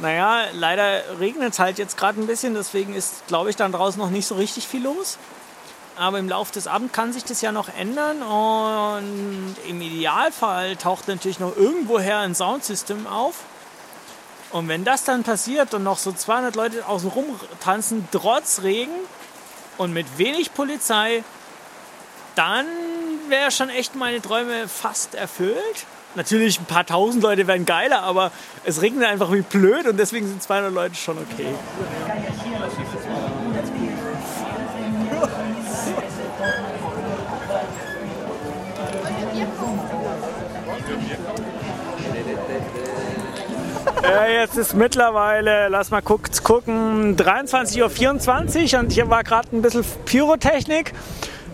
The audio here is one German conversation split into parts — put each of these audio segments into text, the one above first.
Naja, leider regnet es halt jetzt gerade ein bisschen, deswegen ist, glaube ich, dann draußen noch nicht so richtig viel los. Aber im Laufe des Abends kann sich das ja noch ändern und im Idealfall taucht natürlich noch irgendwoher ein Soundsystem auf. Und wenn das dann passiert und noch so 200 Leute außen rum tanzen, trotz Regen und mit wenig Polizei, dann wäre schon echt meine Träume fast erfüllt. Natürlich, ein paar tausend Leute wären geiler, aber es regnet einfach wie blöd und deswegen sind 200 Leute schon okay. Äh, jetzt ist mittlerweile, lass mal gucken, 23.24 Uhr und hier war gerade ein bisschen Pyrotechnik.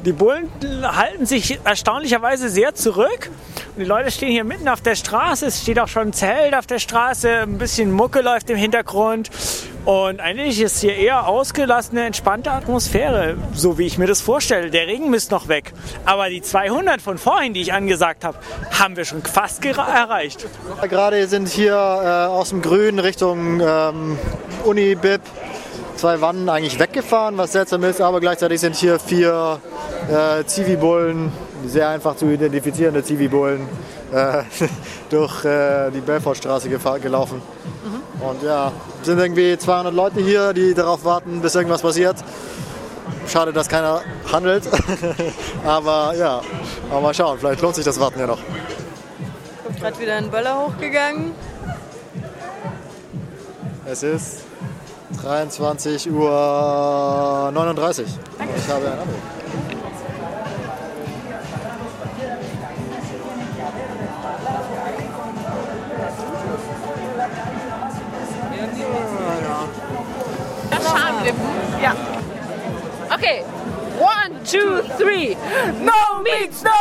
Die Bullen halten sich erstaunlicherweise sehr zurück. Und die Leute stehen hier mitten auf der Straße. Es steht auch schon ein Zelt auf der Straße. Ein bisschen Mucke läuft im Hintergrund. Und eigentlich ist hier eher ausgelassene, entspannte Atmosphäre, so wie ich mir das vorstelle. Der Regen müsste noch weg. Aber die 200 von vorhin, die ich angesagt habe, haben wir schon fast erreicht. Gerade sind hier äh, aus dem Grün Richtung ähm, Uni-Bib zwei Wannen eigentlich weggefahren, was seltsam ist, aber gleichzeitig sind hier vier äh, Zivi-Bullen, sehr einfach zu identifizierende Zivi-Bullen, äh, durch äh, die Belfortstraße gelaufen. Mhm. Und ja, sind irgendwie 200 Leute hier, die darauf warten, bis irgendwas passiert. Schade, dass keiner handelt. aber ja, aber mal schauen, vielleicht lohnt sich das Warten ja noch. Kommt gerade wieder ein Böller hochgegangen. Es ist 23 Uhr 39. Danke. Ich habe einen Anruf. Ja. Okay. One, two, three. No means no.